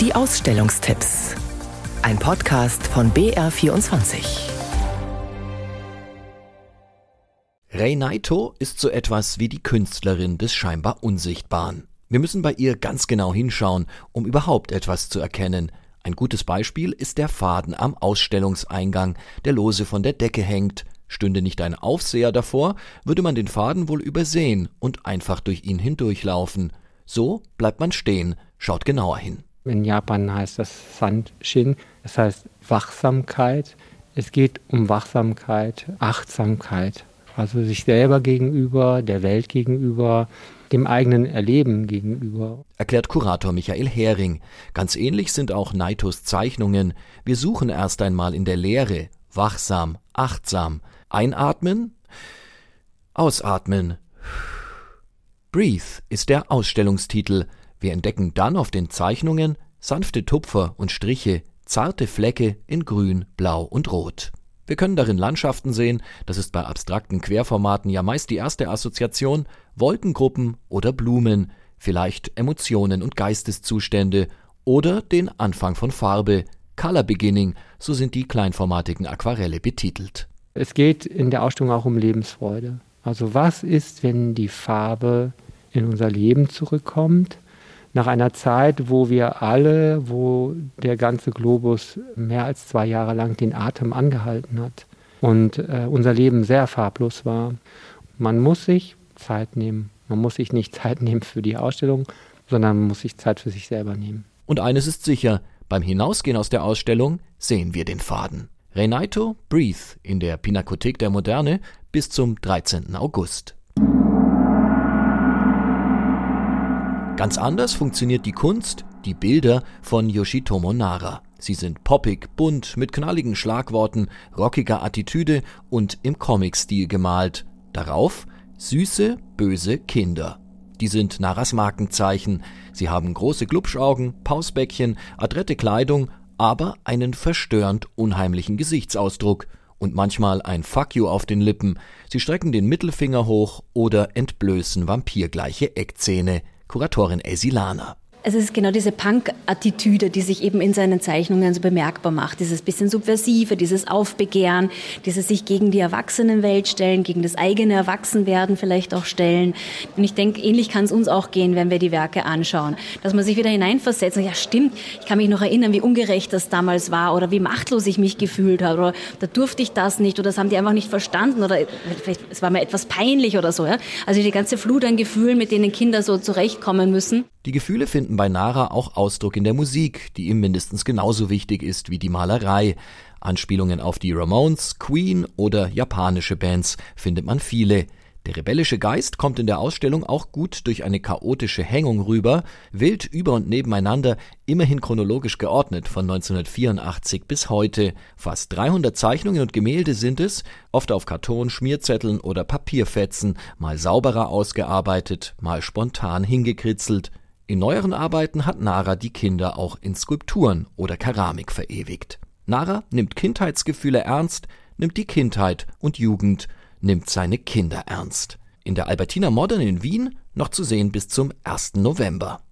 Die Ausstellungstipps. Ein Podcast von BR24. Rei Naito ist so etwas wie die Künstlerin des scheinbar Unsichtbaren. Wir müssen bei ihr ganz genau hinschauen, um überhaupt etwas zu erkennen. Ein gutes Beispiel ist der Faden am Ausstellungseingang, der lose von der Decke hängt. Stünde nicht ein Aufseher davor, würde man den Faden wohl übersehen und einfach durch ihn hindurchlaufen. So bleibt man stehen, schaut genauer hin. In Japan heißt das Sanshin, das heißt Wachsamkeit. Es geht um Wachsamkeit, Achtsamkeit, also sich selber gegenüber, der Welt gegenüber, dem eigenen Erleben gegenüber. Erklärt Kurator Michael Hering. Ganz ähnlich sind auch Naitos Zeichnungen. Wir suchen erst einmal in der Leere, wachsam, achtsam. Einatmen, ausatmen. Breathe ist der Ausstellungstitel. Wir entdecken dann auf den Zeichnungen sanfte Tupfer und Striche, zarte Flecke in Grün, Blau und Rot. Wir können darin Landschaften sehen, das ist bei abstrakten Querformaten ja meist die erste Assoziation, Wolkengruppen oder Blumen, vielleicht Emotionen und Geisteszustände oder den Anfang von Farbe, Color Beginning, so sind die kleinformatigen Aquarelle betitelt. Es geht in der Ausstellung auch um Lebensfreude. Also was ist, wenn die Farbe in unser Leben zurückkommt nach einer Zeit, wo wir alle, wo der ganze Globus mehr als zwei Jahre lang den Atem angehalten hat und äh, unser Leben sehr farblos war. Man muss sich Zeit nehmen. Man muss sich nicht Zeit nehmen für die Ausstellung, sondern man muss sich Zeit für sich selber nehmen. Und eines ist sicher, beim Hinausgehen aus der Ausstellung sehen wir den Faden. Renaito Breathe in der Pinakothek der Moderne bis zum 13. August. Ganz anders funktioniert die Kunst, die Bilder von Yoshitomo Nara. Sie sind poppig, bunt, mit knalligen Schlagworten, rockiger Attitüde und im Comic-Stil gemalt. Darauf süße, böse Kinder. Die sind Naras Markenzeichen. Sie haben große Glubschaugen, Pausbäckchen, adrette Kleidung, aber einen verstörend unheimlichen Gesichtsausdruck und manchmal ein Fuck you auf den Lippen. Sie strecken den Mittelfinger hoch oder entblößen vampirgleiche Eckzähne. Kuratorin Elsie Lahner. Es ist genau diese Punk-Attitüde, die sich eben in seinen Zeichnungen so bemerkbar macht. Dieses bisschen Subversive, dieses Aufbegehren, dieses sich gegen die Erwachsenenwelt stellen, gegen das eigene Erwachsenwerden vielleicht auch stellen. Und ich denke, ähnlich kann es uns auch gehen, wenn wir die Werke anschauen. Dass man sich wieder hineinversetzt und ja stimmt, ich kann mich noch erinnern, wie ungerecht das damals war oder wie machtlos ich mich gefühlt habe oder da durfte ich das nicht oder das haben die einfach nicht verstanden oder vielleicht es war mir etwas peinlich oder so. Ja? Also die ganze Flut an Gefühlen, mit denen Kinder so zurechtkommen müssen. Die Gefühle finden bei Nara auch Ausdruck in der Musik, die ihm mindestens genauso wichtig ist wie die Malerei. Anspielungen auf die Ramones, Queen oder japanische Bands findet man viele. Der rebellische Geist kommt in der Ausstellung auch gut durch eine chaotische Hängung rüber, wild über und nebeneinander, immerhin chronologisch geordnet von 1984 bis heute. Fast 300 Zeichnungen und Gemälde sind es, oft auf Karton, Schmierzetteln oder Papierfetzen, mal sauberer ausgearbeitet, mal spontan hingekritzelt. In neueren Arbeiten hat Nara die Kinder auch in Skulpturen oder Keramik verewigt. Nara nimmt Kindheitsgefühle ernst, nimmt die Kindheit und Jugend, nimmt seine Kinder ernst. In der Albertina Modern in Wien noch zu sehen bis zum 1. November.